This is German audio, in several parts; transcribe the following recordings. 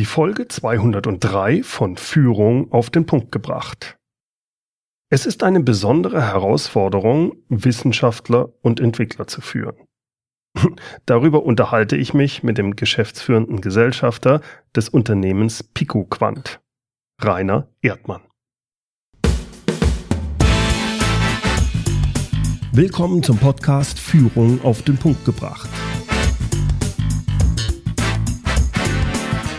Die Folge 203 von Führung auf den Punkt gebracht. Es ist eine besondere Herausforderung, Wissenschaftler und Entwickler zu führen. Darüber unterhalte ich mich mit dem geschäftsführenden Gesellschafter des Unternehmens PicoQuant, Rainer Erdmann. Willkommen zum Podcast Führung auf den Punkt gebracht.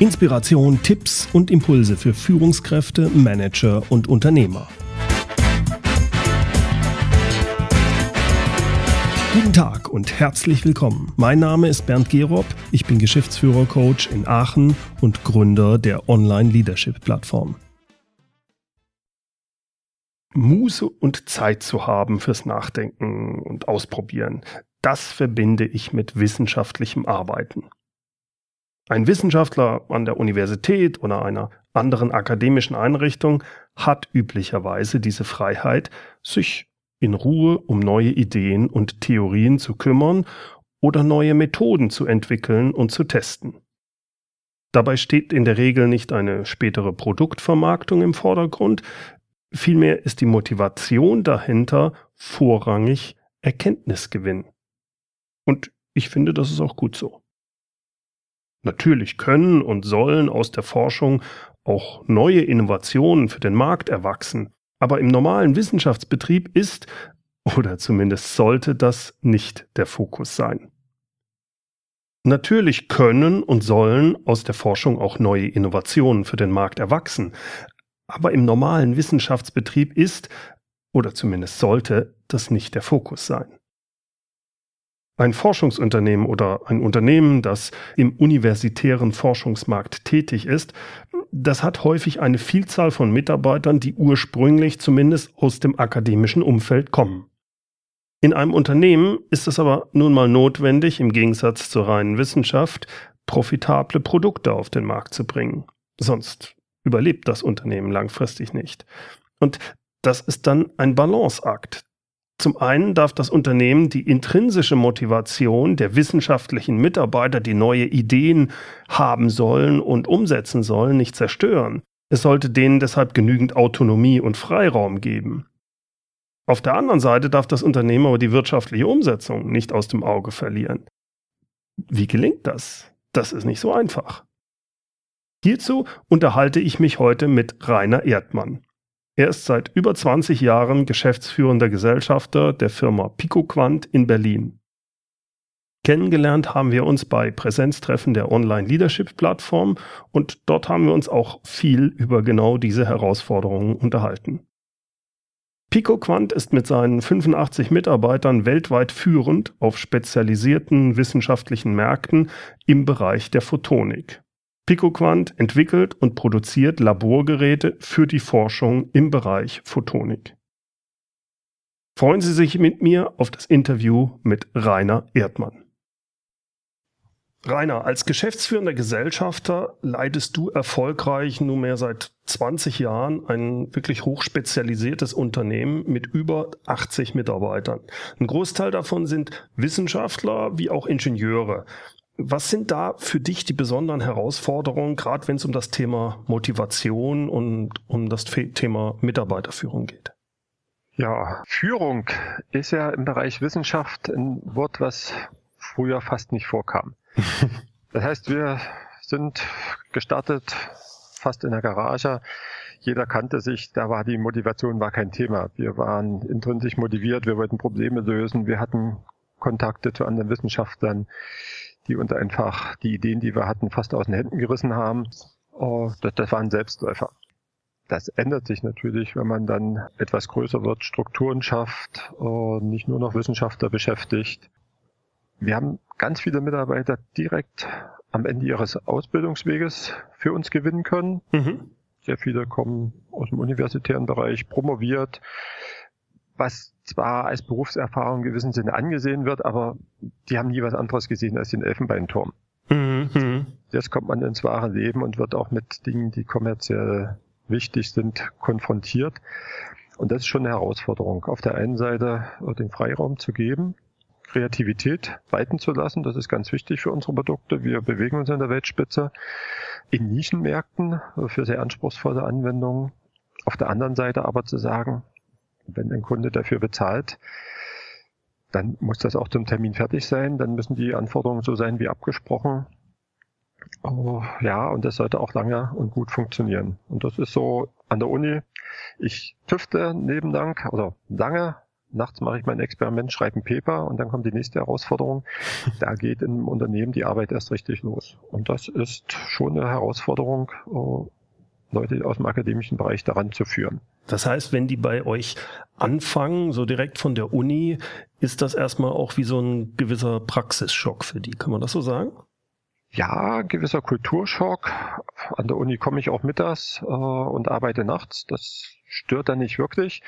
Inspiration, Tipps und Impulse für Führungskräfte, Manager und Unternehmer. Guten Tag und herzlich willkommen. Mein Name ist Bernd Gerob, ich bin Geschäftsführer-Coach in Aachen und Gründer der Online-Leadership-Plattform. Muße und Zeit zu haben fürs Nachdenken und Ausprobieren, das verbinde ich mit wissenschaftlichem Arbeiten. Ein Wissenschaftler an der Universität oder einer anderen akademischen Einrichtung hat üblicherweise diese Freiheit, sich in Ruhe um neue Ideen und Theorien zu kümmern oder neue Methoden zu entwickeln und zu testen. Dabei steht in der Regel nicht eine spätere Produktvermarktung im Vordergrund, vielmehr ist die Motivation dahinter vorrangig Erkenntnisgewinn. Und ich finde, das ist auch gut so. Natürlich können und sollen aus der Forschung auch neue Innovationen für den Markt erwachsen, aber im normalen Wissenschaftsbetrieb ist, oder zumindest sollte das nicht der Fokus sein. Natürlich können und sollen aus der Forschung auch neue Innovationen für den Markt erwachsen, aber im normalen Wissenschaftsbetrieb ist, oder zumindest sollte, das nicht der Fokus sein. Ein Forschungsunternehmen oder ein Unternehmen, das im universitären Forschungsmarkt tätig ist, das hat häufig eine Vielzahl von Mitarbeitern, die ursprünglich zumindest aus dem akademischen Umfeld kommen. In einem Unternehmen ist es aber nun mal notwendig, im Gegensatz zur reinen Wissenschaft, profitable Produkte auf den Markt zu bringen. Sonst überlebt das Unternehmen langfristig nicht. Und das ist dann ein Balanceakt zum einen darf das Unternehmen die intrinsische Motivation der wissenschaftlichen Mitarbeiter, die neue Ideen haben sollen und umsetzen sollen, nicht zerstören. Es sollte denen deshalb genügend Autonomie und Freiraum geben. Auf der anderen Seite darf das Unternehmen aber die wirtschaftliche Umsetzung nicht aus dem Auge verlieren. Wie gelingt das? Das ist nicht so einfach. Hierzu unterhalte ich mich heute mit Rainer Erdmann. Er ist seit über 20 Jahren geschäftsführender Gesellschafter der Firma PicoQuant in Berlin. Kennengelernt haben wir uns bei Präsenztreffen der Online-Leadership-Plattform und dort haben wir uns auch viel über genau diese Herausforderungen unterhalten. PicoQuant ist mit seinen 85 Mitarbeitern weltweit führend auf spezialisierten wissenschaftlichen Märkten im Bereich der Photonik. PicoQuant entwickelt und produziert Laborgeräte für die Forschung im Bereich Photonik. Freuen Sie sich mit mir auf das Interview mit Rainer Erdmann. Rainer, als geschäftsführender Gesellschafter leitest du erfolgreich nunmehr seit 20 Jahren ein wirklich hochspezialisiertes Unternehmen mit über 80 Mitarbeitern. Ein Großteil davon sind Wissenschaftler wie auch Ingenieure. Was sind da für dich die besonderen Herausforderungen, gerade wenn es um das Thema Motivation und um das Thema Mitarbeiterführung geht? Ja, Führung ist ja im Bereich Wissenschaft ein Wort, was früher fast nicht vorkam. das heißt, wir sind gestartet fast in der Garage. Jeder kannte sich, da war die Motivation war kein Thema. Wir waren intrinsisch motiviert, wir wollten Probleme lösen, wir hatten Kontakte zu anderen Wissenschaftlern die uns einfach die Ideen, die wir hatten, fast aus den Händen gerissen haben. Oh, das, das waren Selbstläufer. Das ändert sich natürlich, wenn man dann etwas größer wird, Strukturen schafft, und nicht nur noch Wissenschaftler beschäftigt. Wir haben ganz viele Mitarbeiter direkt am Ende ihres Ausbildungsweges für uns gewinnen können. Mhm. Sehr viele kommen aus dem universitären Bereich, promoviert, was zwar als Berufserfahrung in gewissem Sinne angesehen wird, aber die haben nie was anderes gesehen als den Elfenbeinturm. Mhm. Jetzt kommt man ins wahre Leben und wird auch mit Dingen, die kommerziell wichtig sind, konfrontiert. Und das ist schon eine Herausforderung. Auf der einen Seite den Freiraum zu geben, Kreativität walten zu lassen. Das ist ganz wichtig für unsere Produkte. Wir bewegen uns in der Weltspitze in Nischenmärkten für sehr anspruchsvolle Anwendungen. Auf der anderen Seite aber zu sagen, wenn ein Kunde dafür bezahlt, dann muss das auch zum Termin fertig sein. Dann müssen die Anforderungen so sein wie abgesprochen. Oh, ja, und das sollte auch lange und gut funktionieren. Und das ist so an der Uni. Ich tüfte nebenlang, oder lange. Nachts mache ich mein Experiment, schreibe ein Paper und dann kommt die nächste Herausforderung. Da geht im Unternehmen die Arbeit erst richtig los. Und das ist schon eine Herausforderung, oh, Leute aus dem akademischen Bereich daran zu führen. Das heißt, wenn die bei euch anfangen, so direkt von der Uni, ist das erstmal auch wie so ein gewisser Praxisschock für die. Kann man das so sagen? Ja, gewisser Kulturschock. An der Uni komme ich auch mittags äh, und arbeite nachts. Das stört dann nicht wirklich,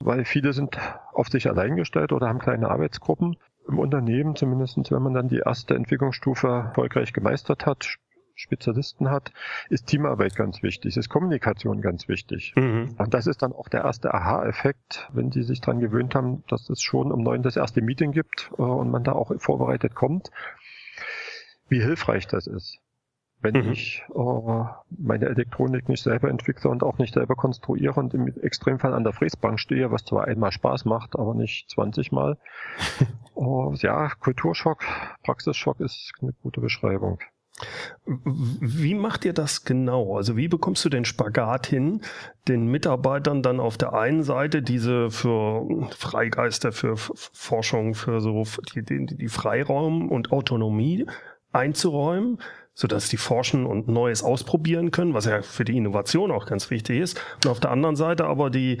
weil viele sind auf sich allein gestellt oder haben kleine Arbeitsgruppen. Im Unternehmen, zumindest wenn man dann die erste Entwicklungsstufe erfolgreich gemeistert hat, Spezialisten hat, ist Teamarbeit ganz wichtig, ist Kommunikation ganz wichtig. Mhm. Und das ist dann auch der erste Aha-Effekt, wenn die sich dran gewöhnt haben, dass es schon um neun das erste Meeting gibt äh, und man da auch vorbereitet kommt, wie hilfreich das ist. Wenn mhm. ich äh, meine Elektronik nicht selber entwickle und auch nicht selber konstruiere und im Extremfall an der Fräsbank stehe, was zwar einmal Spaß macht, aber nicht 20 Mal. äh, ja, Kulturschock, Praxisschock ist eine gute Beschreibung. Wie macht ihr das genau? Also wie bekommst du den Spagat hin, den Mitarbeitern dann auf der einen Seite diese für Freigeister, für Forschung, für so die, die, die Freiraum und Autonomie einzuräumen, sodass die forschen und Neues ausprobieren können, was ja für die Innovation auch ganz wichtig ist. Und auf der anderen Seite aber die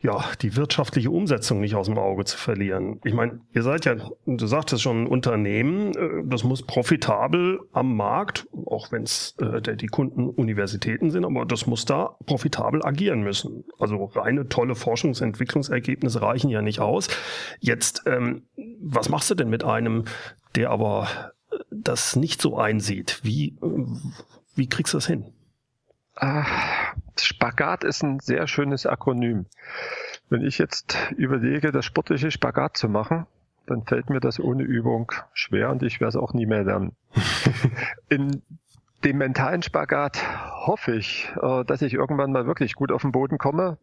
ja, die wirtschaftliche Umsetzung nicht aus dem Auge zu verlieren. Ich meine, ihr seid ja, du sagtest schon, ein Unternehmen, äh, das muss profitabel am Markt, auch wenn es äh, die Kunden Universitäten sind, aber das muss da profitabel agieren müssen. Also reine tolle Forschungsentwicklungsergebnisse reichen ja nicht aus. Jetzt, ähm, was machst du denn mit einem, der aber äh, das nicht so einsieht? Wie, äh, wie kriegst du das hin? Ah, Spagat ist ein sehr schönes Akronym. Wenn ich jetzt überlege, das sportliche Spagat zu machen, dann fällt mir das ohne Übung schwer und ich werde es auch nie mehr lernen. In dem mentalen Spagat hoffe ich, äh, dass ich irgendwann mal wirklich gut auf den Boden komme.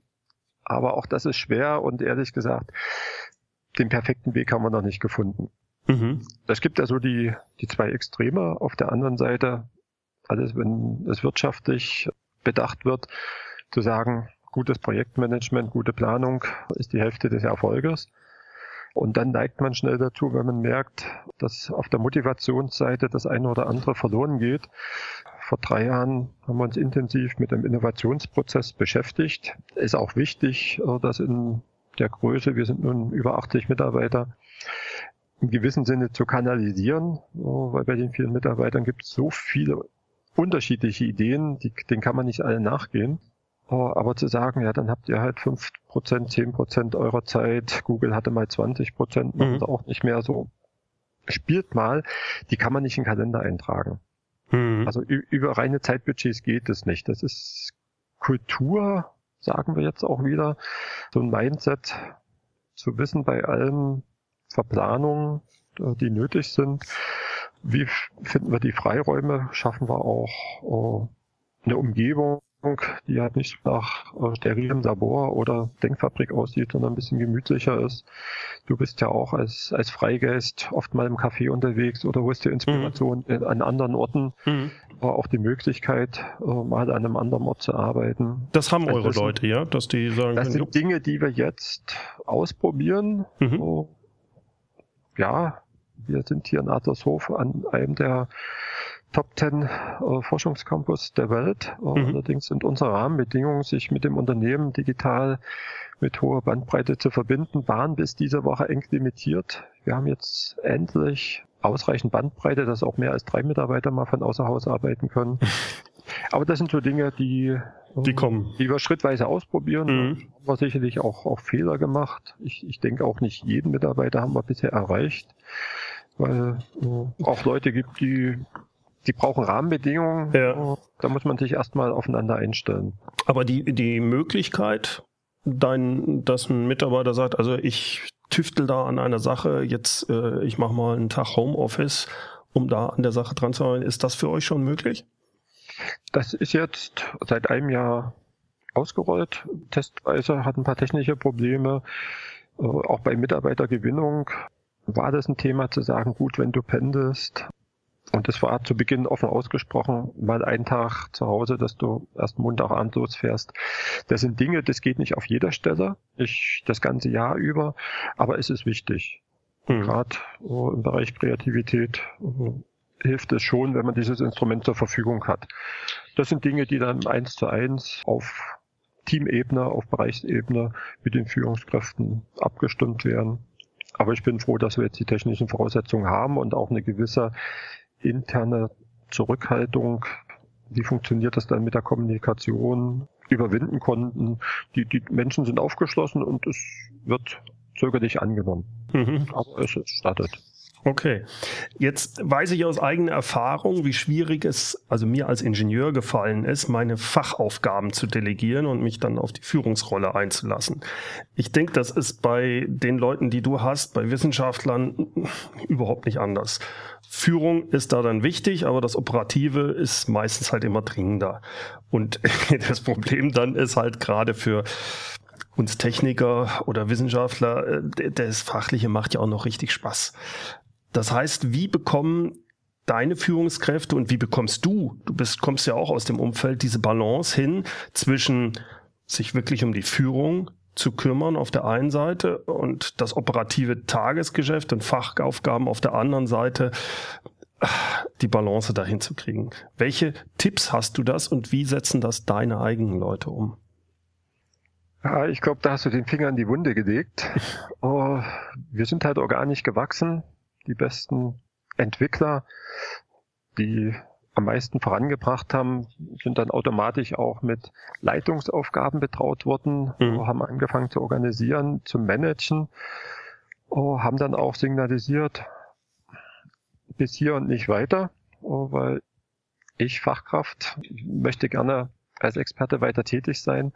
Aber auch das ist schwer und ehrlich gesagt, den perfekten Weg haben wir noch nicht gefunden. Mhm. Es gibt ja so die, die zwei Extreme. Auf der anderen Seite, alles, wenn es wirtschaftlich bedacht wird, zu sagen, gutes Projektmanagement, gute Planung ist die Hälfte des Erfolges. Und dann neigt man schnell dazu, wenn man merkt, dass auf der Motivationsseite das eine oder andere verloren geht. Vor drei Jahren haben wir uns intensiv mit dem Innovationsprozess beschäftigt. Ist auch wichtig, äh, dass in der Größe, wir sind nun über 80 Mitarbeiter, im gewissen Sinne zu kanalisieren, äh, weil bei den vielen Mitarbeitern gibt es so viele unterschiedliche Ideen, die, denen kann man nicht alle nachgehen. Oh, aber zu sagen, ja, dann habt ihr halt fünf Prozent, zehn Prozent eurer Zeit, Google hatte mal 20%, machen mhm. auch nicht mehr so. Spielt mal, die kann man nicht in den Kalender eintragen. Mhm. Also über reine Zeitbudgets geht es nicht. Das ist Kultur, sagen wir jetzt auch wieder, so ein Mindset, zu wissen bei allen Verplanungen, äh, die nötig sind, wie finden wir die Freiräume? Schaffen wir auch äh, eine Umgebung, die halt nicht nach äh, sterilem Labor oder Denkfabrik aussieht, sondern ein bisschen gemütlicher ist. Du bist ja auch als, als Freigeist oft mal im Café unterwegs oder holst dir Inspiration mhm. an anderen Orten, mhm. aber auch die Möglichkeit, äh, mal an einem anderen Ort zu arbeiten. Das haben also eure das Leute, sind, ja? Dass die sagen, das sind Dinge, die wir jetzt ausprobieren. Mhm. So, ja, wir sind hier in Adlershof an einem der Top 10 äh, Forschungscampus der Welt. Äh, mhm. Allerdings sind unsere Rahmenbedingungen, sich mit dem Unternehmen digital mit hoher Bandbreite zu verbinden, waren bis diese Woche eng limitiert. Wir haben jetzt endlich ausreichend Bandbreite, dass auch mehr als drei Mitarbeiter mal von außer Haus arbeiten können. Aber das sind so Dinge, die, die kommen. Die wir schrittweise ausprobieren. Mhm. Haben wir sicherlich auch, auch Fehler gemacht. Ich, ich denke auch nicht jeden Mitarbeiter haben wir bisher erreicht weil äh, auch Leute gibt, die die brauchen Rahmenbedingungen. Ja. Da muss man sich erstmal aufeinander einstellen. Aber die, die Möglichkeit, dein, dass ein Mitarbeiter sagt, also ich tüftel da an einer Sache, jetzt äh, ich mache mal einen Tag Homeoffice, um da an der Sache dran zu arbeiten. Ist das für euch schon möglich? Das ist jetzt seit einem Jahr ausgerollt. Testweise hat ein paar technische Probleme. Äh, auch bei Mitarbeitergewinnung war das ein Thema zu sagen, gut, wenn du pendelst, und das war zu Beginn offen ausgesprochen, mal einen Tag zu Hause, dass du erst Montagabend losfährst. Das sind Dinge, das geht nicht auf jeder Stelle, ich das ganze Jahr über, aber es ist wichtig. Hm. Gerade uh, im Bereich Kreativität uh, hilft es schon, wenn man dieses Instrument zur Verfügung hat. Das sind Dinge, die dann eins zu eins auf Teamebene, auf Bereichsebene mit den Führungskräften abgestimmt werden. Aber ich bin froh, dass wir jetzt die technischen Voraussetzungen haben und auch eine gewisse interne Zurückhaltung. Wie funktioniert das dann mit der Kommunikation? Überwinden konnten. Die, die Menschen sind aufgeschlossen und es wird zögerlich angenommen. Mhm. Aber es startet. Okay. Jetzt weiß ich aus eigener Erfahrung, wie schwierig es also mir als Ingenieur gefallen ist, meine Fachaufgaben zu delegieren und mich dann auf die Führungsrolle einzulassen. Ich denke, das ist bei den Leuten, die du hast, bei Wissenschaftlern überhaupt nicht anders. Führung ist da dann wichtig, aber das Operative ist meistens halt immer dringender. Und das Problem dann ist halt gerade für uns Techniker oder Wissenschaftler, äh, das Fachliche macht ja auch noch richtig Spaß. Das heißt, wie bekommen deine Führungskräfte und wie bekommst du, du bist, kommst ja auch aus dem Umfeld, diese Balance hin zwischen sich wirklich um die Führung zu kümmern auf der einen Seite und das operative Tagesgeschäft und Fachaufgaben auf der anderen Seite die Balance dahin zu kriegen. Welche Tipps hast du das und wie setzen das deine eigenen Leute um? Ja, ich glaube, da hast du den Finger in die Wunde gelegt. Oh, wir sind halt organisch gewachsen die besten Entwickler, die am meisten vorangebracht haben, sind dann automatisch auch mit Leitungsaufgaben betraut worden, mhm. haben angefangen zu organisieren, zu managen, oh, haben dann auch signalisiert, bis hier und nicht weiter, oh, weil ich Fachkraft möchte gerne als Experte weiter tätig sein.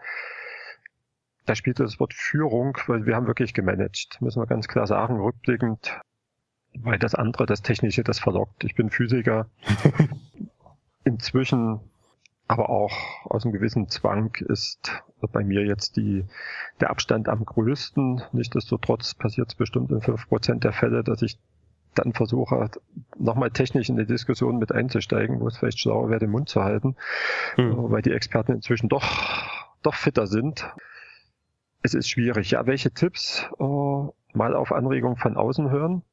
Da spielte das Wort Führung, weil wir haben wirklich gemanagt, müssen wir ganz klar sagen, rückblickend weil das andere, das Technische, das verlockt. Ich bin Physiker. Inzwischen aber auch aus einem gewissen Zwang ist bei mir jetzt die, der Abstand am größten. Nichtsdestotrotz passiert es bestimmt in fünf Prozent der Fälle, dass ich dann versuche, nochmal technisch in die Diskussion mit einzusteigen, wo es vielleicht schlauer wäre, den Mund zu halten, hm. weil die Experten inzwischen doch, doch fitter sind. Es ist schwierig. Ja, welche Tipps? Uh, mal auf Anregung von außen hören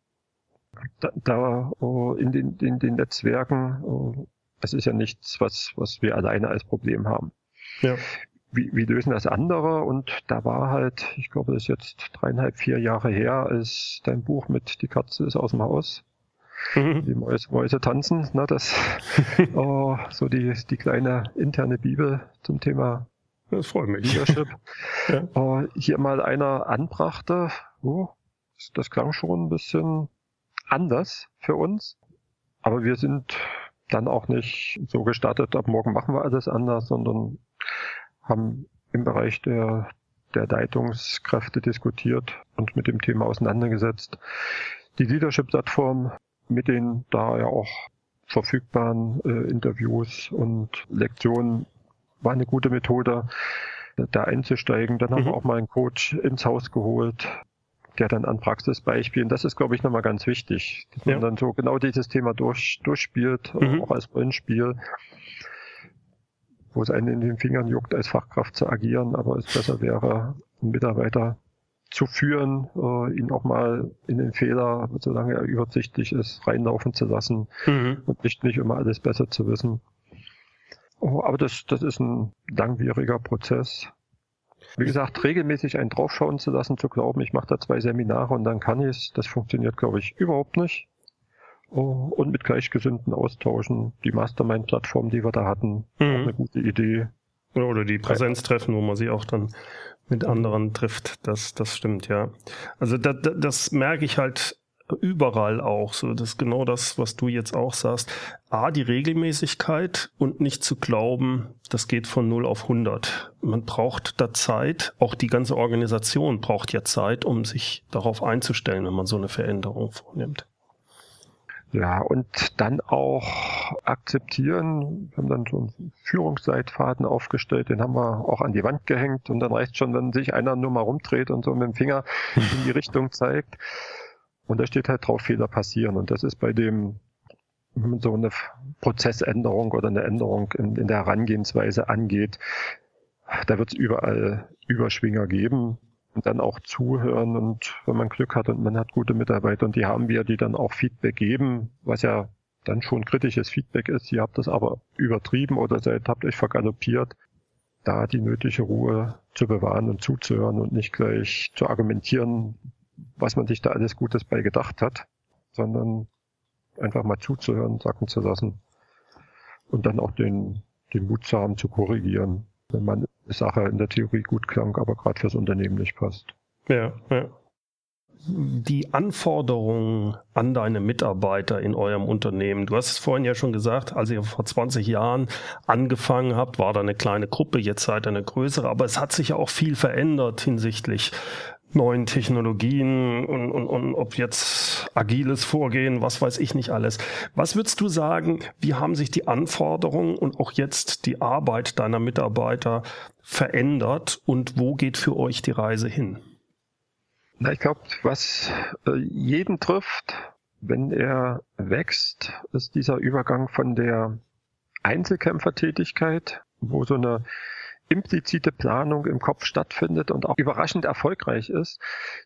da, da uh, in, den, in den Netzwerken, uh, es ist ja nichts, was, was wir alleine als Problem haben. Ja. Wie, wie lösen das andere? Und da war halt, ich glaube, das ist jetzt dreieinhalb, vier Jahre her, als dein Buch mit Die Katze ist aus dem Haus. Mhm. Die Mäuse, Mäuse tanzen, ne, das uh, so die, die kleine interne Bibel zum Thema das freut mich. Leadership. ja. uh, hier mal einer anbrachte, oh, das klang schon ein bisschen anders für uns. Aber wir sind dann auch nicht so gestartet, ab morgen machen wir alles anders, sondern haben im Bereich der, der Leitungskräfte diskutiert und mit dem Thema auseinandergesetzt. Die Leadership-Plattform mit den da ja auch verfügbaren äh, Interviews und Lektionen war eine gute Methode, da einzusteigen. Dann mhm. haben wir auch mal einen Coach ins Haus geholt, der dann an Praxisbeispielen, das ist, glaube ich, nochmal ganz wichtig, dass man dann so genau dieses Thema durch, durchspielt, mhm. auch als Rollenspiel, wo es einen in den Fingern juckt, als Fachkraft zu agieren, aber es besser wäre, einen Mitarbeiter zu führen, äh, ihn auch mal in den Fehler, solange er übersichtlich ist, reinlaufen zu lassen mhm. und nicht, nicht immer alles besser zu wissen. Oh, aber das, das ist ein langwieriger Prozess. Wie gesagt, regelmäßig einen draufschauen zu lassen, zu glauben, ich mache da zwei Seminare und dann kann ich es, das funktioniert, glaube ich, überhaupt nicht. Oh, und mit Gleichgesinnten austauschen. Die Mastermind-Plattform, die wir da hatten, mhm. eine gute Idee. Oder die Präsenztreffen, wo man sie auch dann mit anderen trifft. Das, das stimmt, ja. Also das, das merke ich halt überall auch so. Das ist genau das, was du jetzt auch sagst. A, die Regelmäßigkeit und nicht zu glauben, das geht von 0 auf 100. Man braucht da Zeit. Auch die ganze Organisation braucht ja Zeit, um sich darauf einzustellen, wenn man so eine Veränderung vornimmt. Ja, und dann auch akzeptieren. Wir haben dann so einen Führungsleitfaden aufgestellt, den haben wir auch an die Wand gehängt und dann reicht schon, wenn sich einer nur mal rumdreht und so mit dem Finger in die Richtung zeigt. Und da steht halt drauf, Fehler passieren. Und das ist bei dem so eine Prozessänderung oder eine Änderung in, in der Herangehensweise angeht, da wird es überall Überschwinger geben und dann auch zuhören und wenn man Glück hat und man hat gute Mitarbeiter und die haben wir, die dann auch Feedback geben, was ja dann schon kritisches Feedback ist, ihr habt das aber übertrieben oder seid, habt euch vergaloppiert, da die nötige Ruhe zu bewahren und zuzuhören und nicht gleich zu argumentieren, was man sich da alles Gutes bei gedacht hat, sondern einfach mal zuzuhören, sacken zu lassen und dann auch den, den Mut zu haben, zu korrigieren, wenn man eine Sache in der Theorie gut klang, aber gerade fürs Unternehmen nicht passt. Ja, ja. Die Anforderungen an deine Mitarbeiter in eurem Unternehmen. Du hast es vorhin ja schon gesagt, als ihr vor 20 Jahren angefangen habt, war da eine kleine Gruppe, jetzt seid ihr eine größere, aber es hat sich ja auch viel verändert hinsichtlich neuen Technologien und, und, und ob jetzt agiles Vorgehen, was weiß ich nicht alles. Was würdest du sagen, wie haben sich die Anforderungen und auch jetzt die Arbeit deiner Mitarbeiter verändert und wo geht für euch die Reise hin? Na, ich glaube, was äh, jeden trifft, wenn er wächst, ist dieser Übergang von der Einzelkämpfertätigkeit, wo so eine implizite Planung im Kopf stattfindet und auch überraschend erfolgreich ist,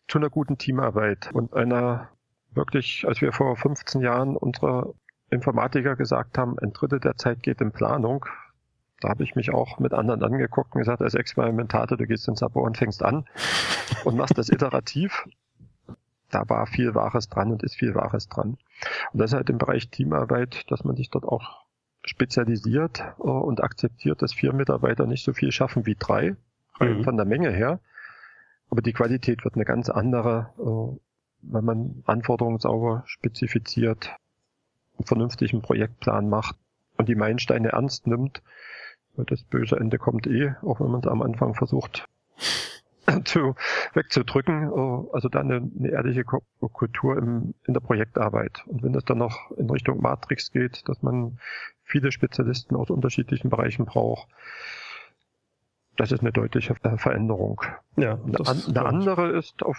zu einer guten Teamarbeit und einer wirklich, als wir vor 15 Jahren unsere Informatiker gesagt haben, ein Drittel der Zeit geht in Planung, da habe ich mich auch mit anderen angeguckt und gesagt, als Experimentator, du gehst ins Labor und fängst an und machst das iterativ. Da war viel Wahres dran und ist viel Wahres dran. Und das ist halt im Bereich Teamarbeit, dass man sich dort auch spezialisiert äh, und akzeptiert, dass vier Mitarbeiter nicht so viel schaffen wie drei, mhm. von der Menge her. Aber die Qualität wird eine ganz andere, äh, wenn man Anforderungen sauber spezifiziert, einen vernünftigen Projektplan macht und die Meilensteine ernst nimmt. Das böse Ende kommt eh, auch wenn man es am Anfang versucht zu, wegzudrücken. Äh, also dann eine, eine ehrliche Kultur im, in der Projektarbeit. Und wenn es dann noch in Richtung Matrix geht, dass man viele Spezialisten aus unterschiedlichen Bereichen braucht, das ist eine deutliche Veränderung. Ja, eine, eine andere ist auf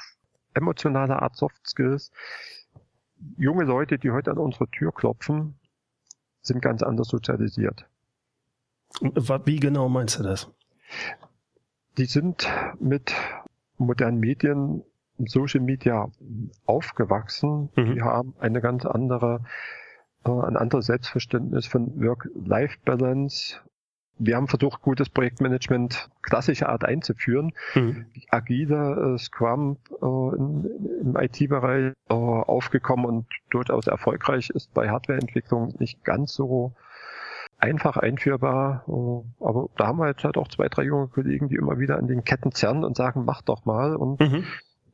emotionale Art Soft Skills. Junge Leute, die heute an unsere Tür klopfen, sind ganz anders sozialisiert. Wie genau meinst du das? Die sind mit modernen Medien, Social Media aufgewachsen. Mhm. Die haben eine ganz andere, äh, ein anderes Selbstverständnis von Work-Life-Balance. Wir haben versucht, gutes Projektmanagement klassischer Art einzuführen. Mhm. Agile äh, Scrum äh, in, im IT-Bereich äh, aufgekommen und durchaus erfolgreich ist bei Hardwareentwicklung nicht ganz so einfach einführbar. Äh, aber da haben wir jetzt halt auch zwei, drei junge Kollegen, die immer wieder an den Ketten zerren und sagen, mach doch mal. Und mhm.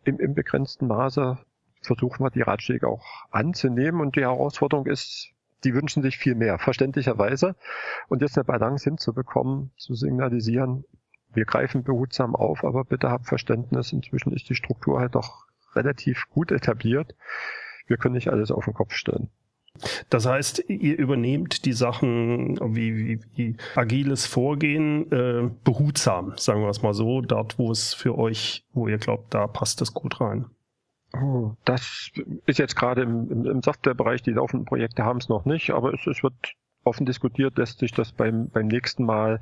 im, im begrenzten Maße versuchen wir die Ratschläge auch anzunehmen. Und die Herausforderung ist, die wünschen sich viel mehr, verständlicherweise. Und jetzt eine Balance hinzubekommen, zu signalisieren, wir greifen behutsam auf, aber bitte habt Verständnis. Inzwischen ist die Struktur halt doch relativ gut etabliert. Wir können nicht alles auf den Kopf stellen. Das heißt, ihr übernehmt die Sachen wie, wie, wie agiles Vorgehen äh, behutsam, sagen wir es mal so, dort, wo es für euch, wo ihr glaubt, da passt es gut rein. Oh, das ist jetzt gerade im, im, im Softwarebereich, die laufenden Projekte haben es noch nicht, aber es, es wird offen diskutiert, lässt sich das beim, beim nächsten Mal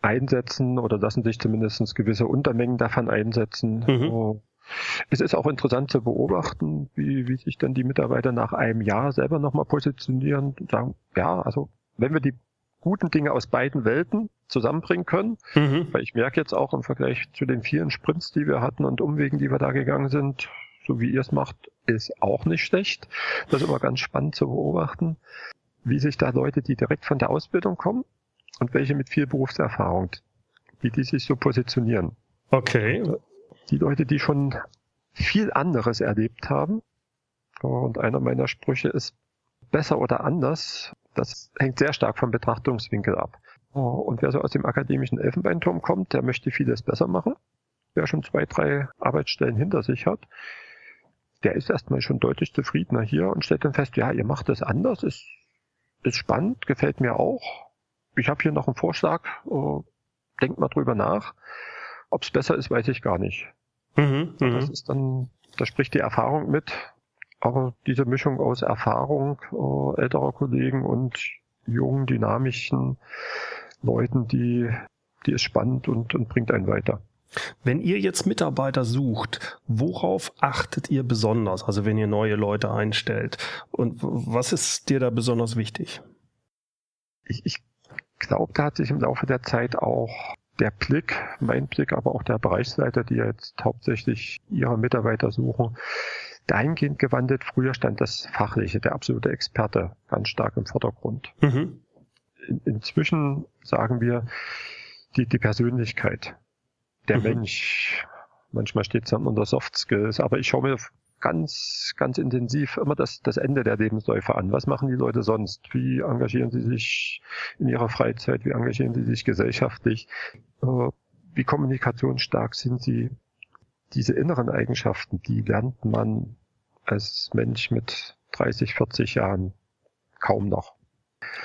einsetzen oder lassen sich zumindest gewisse Untermengen davon einsetzen. Mhm. Oh, es ist auch interessant zu beobachten, wie, wie sich dann die Mitarbeiter nach einem Jahr selber nochmal positionieren und sagen, ja, also wenn wir die guten Dinge aus beiden Welten zusammenbringen können, mhm. weil ich merke jetzt auch im Vergleich zu den vielen Sprints, die wir hatten und Umwegen, die wir da gegangen sind, so wie ihr es macht, ist auch nicht schlecht. Das ist immer ganz spannend zu beobachten, wie sich da Leute, die direkt von der Ausbildung kommen und welche mit viel Berufserfahrung, wie die sich so positionieren. Okay. Die Leute, die schon viel anderes erlebt haben, Und einer meiner Sprüche ist, besser oder anders, das hängt sehr stark vom Betrachtungswinkel ab. Und wer so aus dem akademischen Elfenbeinturm kommt, der möchte vieles besser machen. Wer schon zwei, drei Arbeitsstellen hinter sich hat, der ist erstmal schon deutlich zufriedener hier und stellt dann fest, ja, ihr macht das anders, ist, ist spannend, gefällt mir auch. Ich habe hier noch einen Vorschlag, äh, denkt mal drüber nach. Ob es besser ist, weiß ich gar nicht. Mhm, das mhm. ist dann, da spricht die Erfahrung mit. Aber diese Mischung aus Erfahrung äh, älterer Kollegen und jungen, dynamischen Leuten, die, die ist spannend und, und bringt einen weiter. Wenn ihr jetzt Mitarbeiter sucht, worauf achtet ihr besonders? Also wenn ihr neue Leute einstellt. Und was ist dir da besonders wichtig? Ich, ich glaube, da hat sich im Laufe der Zeit auch der Blick, mein Blick, aber auch der Bereichsleiter, die jetzt hauptsächlich ihre Mitarbeiter suchen, dahingehend gewandelt. Früher stand das Fachliche, der absolute Experte ganz stark im Vordergrund. Mhm. In, inzwischen sagen wir die, die Persönlichkeit, der mhm. Mensch. Manchmal steht es dann unter Soft Skills, aber ich schaue mir ganz, ganz intensiv immer das, das Ende der Lebensläufe an. Was machen die Leute sonst? Wie engagieren sie sich in ihrer Freizeit? Wie engagieren sie sich gesellschaftlich? Äh, wie kommunikationsstark sind sie? Diese inneren Eigenschaften, die lernt man als Mensch mit 30, 40 Jahren kaum noch.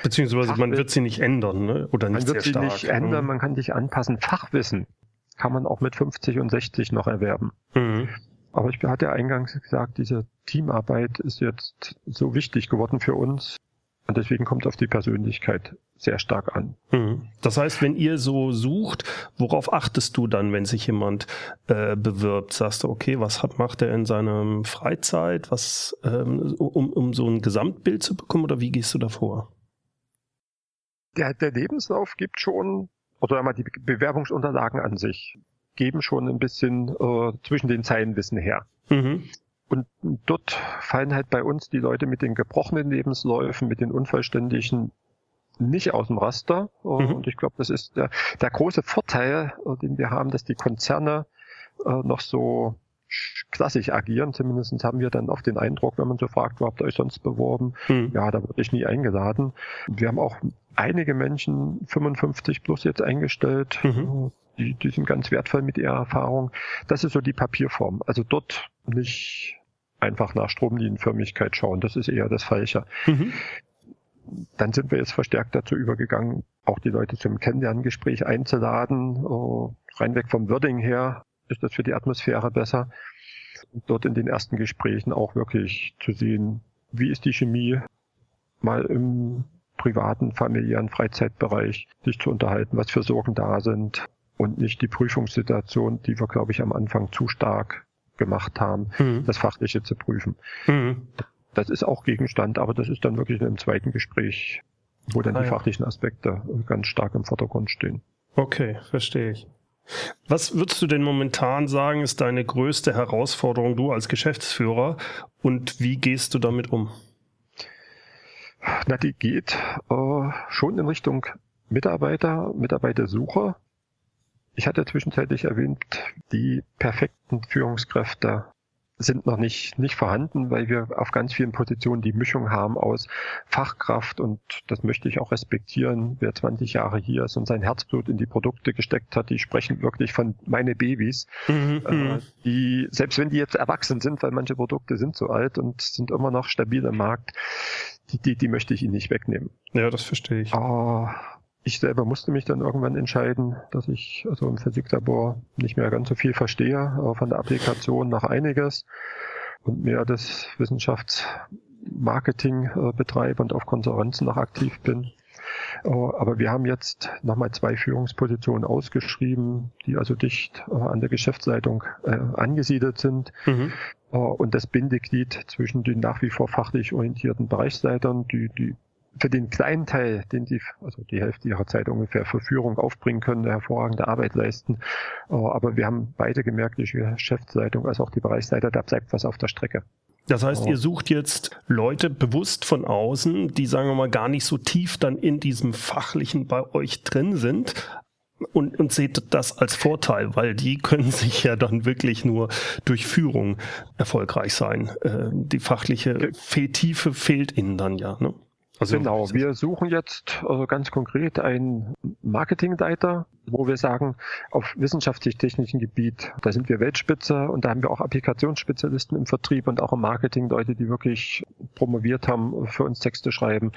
Beziehungsweise Fachwissen, man wird sie nicht ändern, ne? oder nicht man wird stark. sie nicht ändern, mhm. man kann sich anpassen. Fachwissen kann man auch mit 50 und 60 noch erwerben. Mhm. Aber ich hatte eingangs gesagt, diese Teamarbeit ist jetzt so wichtig geworden für uns. Und deswegen kommt es auf die Persönlichkeit sehr stark an. Mhm. Das heißt, wenn ihr so sucht, worauf achtest du dann, wenn sich jemand äh, bewirbt? Sagst du, okay, was hat, macht er in seiner Freizeit, was, ähm, um, um so ein Gesamtbild zu bekommen oder wie gehst du davor? Der, der Lebenslauf gibt schon, oder einmal die Bewerbungsunterlagen an sich geben schon ein bisschen äh, zwischen den Zeilen Wissen her. Mhm. Und dort fallen halt bei uns die Leute mit den gebrochenen Lebensläufen, mit den unvollständigen nicht aus dem Raster. Äh, mhm. Und ich glaube, das ist der, der große Vorteil, äh, den wir haben, dass die Konzerne äh, noch so klassisch agieren. Zumindest haben wir dann oft den Eindruck, wenn man so fragt, wo habt ihr euch sonst beworben? Mhm. Ja, da wurde ich nie eingeladen. Wir haben auch einige Menschen 55 plus jetzt eingestellt. Mhm die, die sind ganz wertvoll mit ihrer Erfahrung. Das ist so die Papierform. Also dort nicht einfach nach Stromlinienförmigkeit schauen. Das ist eher das Falsche. Mhm. Dann sind wir jetzt verstärkt dazu übergegangen, auch die Leute zum Kennenlerngespräch einzuladen. Oh, reinweg vom Wording her ist das für die Atmosphäre besser. dort in den ersten Gesprächen auch wirklich zu sehen, wie ist die Chemie mal im privaten, familiären Freizeitbereich sich zu unterhalten, was für Sorgen da sind, und nicht die Prüfungssituation, die wir, glaube ich, am Anfang zu stark gemacht haben, mhm. das Fachliche zu prüfen. Mhm. Das ist auch Gegenstand, aber das ist dann wirklich in einem zweiten Gespräch, wo dann ah, die fachlichen Aspekte ganz stark im Vordergrund stehen. Okay, verstehe ich. Was würdest du denn momentan sagen, ist deine größte Herausforderung, du als Geschäftsführer, und wie gehst du damit um? Na, die geht äh, schon in Richtung Mitarbeiter, Mitarbeitersuche. Ich hatte zwischenzeitlich erwähnt, die perfekten Führungskräfte sind noch nicht, nicht vorhanden, weil wir auf ganz vielen Positionen die Mischung haben aus Fachkraft und das möchte ich auch respektieren. Wer 20 Jahre hier ist und sein Herzblut in die Produkte gesteckt hat, die sprechen wirklich von meine Babys, mhm, äh, mhm. die, selbst wenn die jetzt erwachsen sind, weil manche Produkte sind so alt und sind immer noch stabil im Markt, die, die, die möchte ich ihnen nicht wegnehmen. Ja, das verstehe ich. Oh, ich selber musste mich dann irgendwann entscheiden, dass ich also im Physiklabor nicht mehr ganz so viel verstehe, aber von der Applikation noch einiges und mehr das Wissenschaftsmarketing äh, betreibe und auf Konferenzen noch aktiv bin. Äh, aber wir haben jetzt nochmal zwei Führungspositionen ausgeschrieben, die also dicht äh, an der Geschäftsleitung äh, angesiedelt sind. Mhm. Äh, und das Bindeglied zwischen den nach wie vor fachlich orientierten Bereichsleitern, die, die für den kleinen Teil, den die, also die Hälfte ihrer Zeit ungefähr für Führung aufbringen können, eine hervorragende Arbeit leisten. Äh, aber wir haben beide gemerkt, die Geschäftsleitung als auch die Bereichsleiter, da bleibt was auf der Strecke. Das heißt, ihr sucht jetzt Leute bewusst von außen, die, sagen wir mal, gar nicht so tief dann in diesem Fachlichen bei euch drin sind, und, und seht das als Vorteil, weil die können sich ja dann wirklich nur durch Führung erfolgreich sein. Äh, die fachliche Tiefe fehlt ihnen dann ja. Ne? Also genau, wir suchen jetzt also ganz konkret einen Marketingleiter, wo wir sagen, auf wissenschaftlich-technischen Gebiet, da sind wir Weltspitze und da haben wir auch Applikationsspezialisten im Vertrieb und auch im Marketing, Leute, die wirklich promoviert haben, für uns Texte schreiben.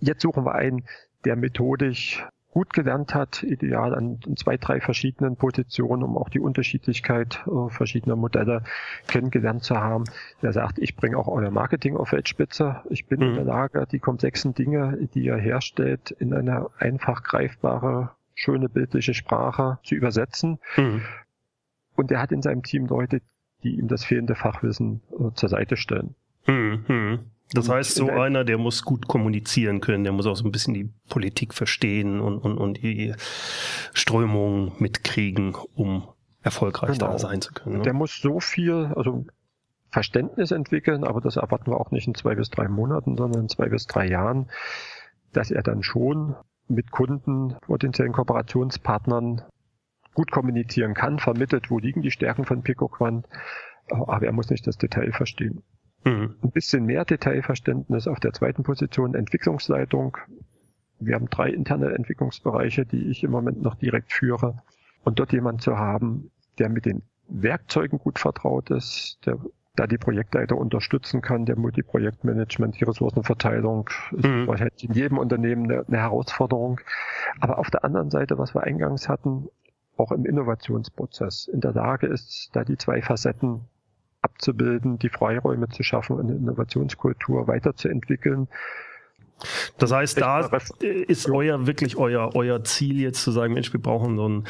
Jetzt suchen wir einen, der methodisch gut gelernt hat, ideal an zwei, drei verschiedenen Positionen, um auch die Unterschiedlichkeit äh, verschiedener Modelle kennengelernt zu haben. Der sagt, ich bringe auch euer Marketing auf Weltspitze. Ich bin mhm. in der Lage, die komplexen Dinge, die ihr herstellt, in eine einfach greifbare, schöne bildliche Sprache zu übersetzen. Mhm. Und er hat in seinem Team Leute, die ihm das fehlende Fachwissen äh, zur Seite stellen. Mhm. Das heißt, so einer, der muss gut kommunizieren können, der muss auch so ein bisschen die Politik verstehen und, und, und die Strömungen mitkriegen, um erfolgreich genau. da sein zu können. Ne? Der muss so viel, also Verständnis entwickeln, aber das erwarten wir auch nicht in zwei bis drei Monaten, sondern in zwei bis drei Jahren, dass er dann schon mit Kunden, potenziellen Kooperationspartnern gut kommunizieren kann, vermittelt, wo liegen die Stärken von PicoQuant, aber er muss nicht das Detail verstehen. Mhm. Ein bisschen mehr Detailverständnis auf der zweiten Position Entwicklungsleitung. Wir haben drei interne Entwicklungsbereiche, die ich im Moment noch direkt führe. Und dort jemand zu haben, der mit den Werkzeugen gut vertraut ist, der da die Projektleiter unterstützen kann, der Multiprojektmanagement, die Ressourcenverteilung ist mhm. wahrscheinlich in jedem Unternehmen eine, eine, Herausforderung. Aber auf der anderen Seite, was wir eingangs hatten, auch im Innovationsprozess in der Lage ist, da die zwei Facetten abzubilden, die Freiräume zu schaffen, eine Innovationskultur weiterzuentwickeln. Das heißt, da ist euer wirklich euer, euer Ziel jetzt zu sagen, Mensch, wir brauchen so einen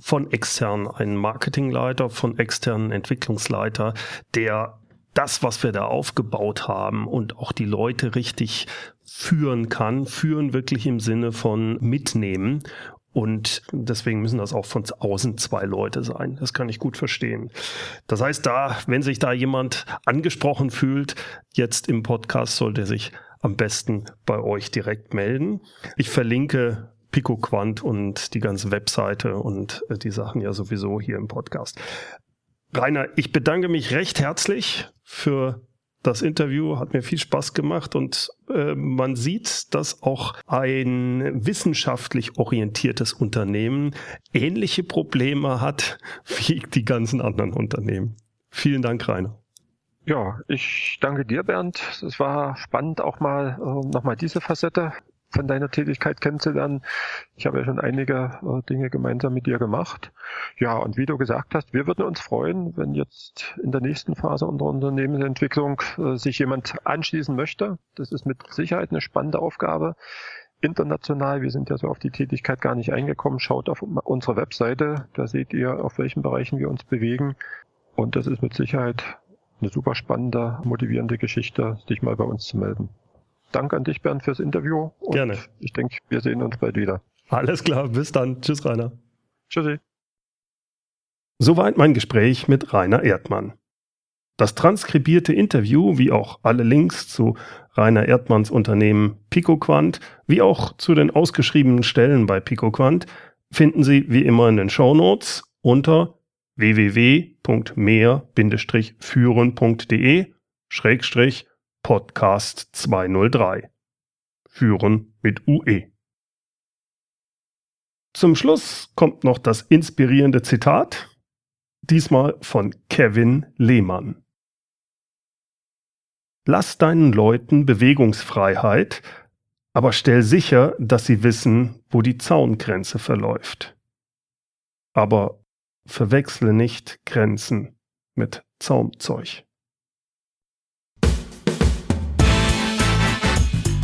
von extern einen Marketingleiter, von externen Entwicklungsleiter, der das, was wir da aufgebaut haben und auch die Leute richtig führen kann, führen wirklich im Sinne von mitnehmen und deswegen müssen das auch von außen zwei Leute sein. Das kann ich gut verstehen. Das heißt, da, wenn sich da jemand angesprochen fühlt, jetzt im Podcast sollte er sich am besten bei euch direkt melden. Ich verlinke Pico Quant und die ganze Webseite und äh, die Sachen ja sowieso hier im Podcast. Rainer, ich bedanke mich recht herzlich für das Interview hat mir viel Spaß gemacht und äh, man sieht, dass auch ein wissenschaftlich orientiertes Unternehmen ähnliche Probleme hat wie die ganzen anderen Unternehmen. Vielen Dank, Rainer. Ja, ich danke dir, Bernd. Es war spannend, auch mal äh, nochmal diese Facette von deiner Tätigkeit kennenzulernen. Ich habe ja schon einige äh, Dinge gemeinsam mit dir gemacht. Ja, und wie du gesagt hast, wir würden uns freuen, wenn jetzt in der nächsten Phase unserer Unternehmensentwicklung äh, sich jemand anschließen möchte. Das ist mit Sicherheit eine spannende Aufgabe. International, wir sind ja so auf die Tätigkeit gar nicht eingekommen. Schaut auf unsere Webseite, da seht ihr, auf welchen Bereichen wir uns bewegen. Und das ist mit Sicherheit eine super spannende, motivierende Geschichte, sich mal bei uns zu melden. Dank an dich, Bernd, fürs Interview. Und Gerne. Ich denke, wir sehen uns bald wieder. Alles klar, bis dann. Tschüss, Rainer. Tschüssi. Soweit mein Gespräch mit Rainer Erdmann. Das transkribierte Interview, wie auch alle Links zu Rainer Erdmanns Unternehmen PicoQuant, wie auch zu den ausgeschriebenen Stellen bei PicoQuant, finden Sie wie immer in den Show Notes unter www.mehr-führen.de Schrägstrich Podcast 203. Führen mit UE. Zum Schluss kommt noch das inspirierende Zitat, diesmal von Kevin Lehmann. Lass deinen Leuten Bewegungsfreiheit, aber stell sicher, dass sie wissen, wo die Zaungrenze verläuft. Aber verwechsle nicht Grenzen mit Zaumzeug.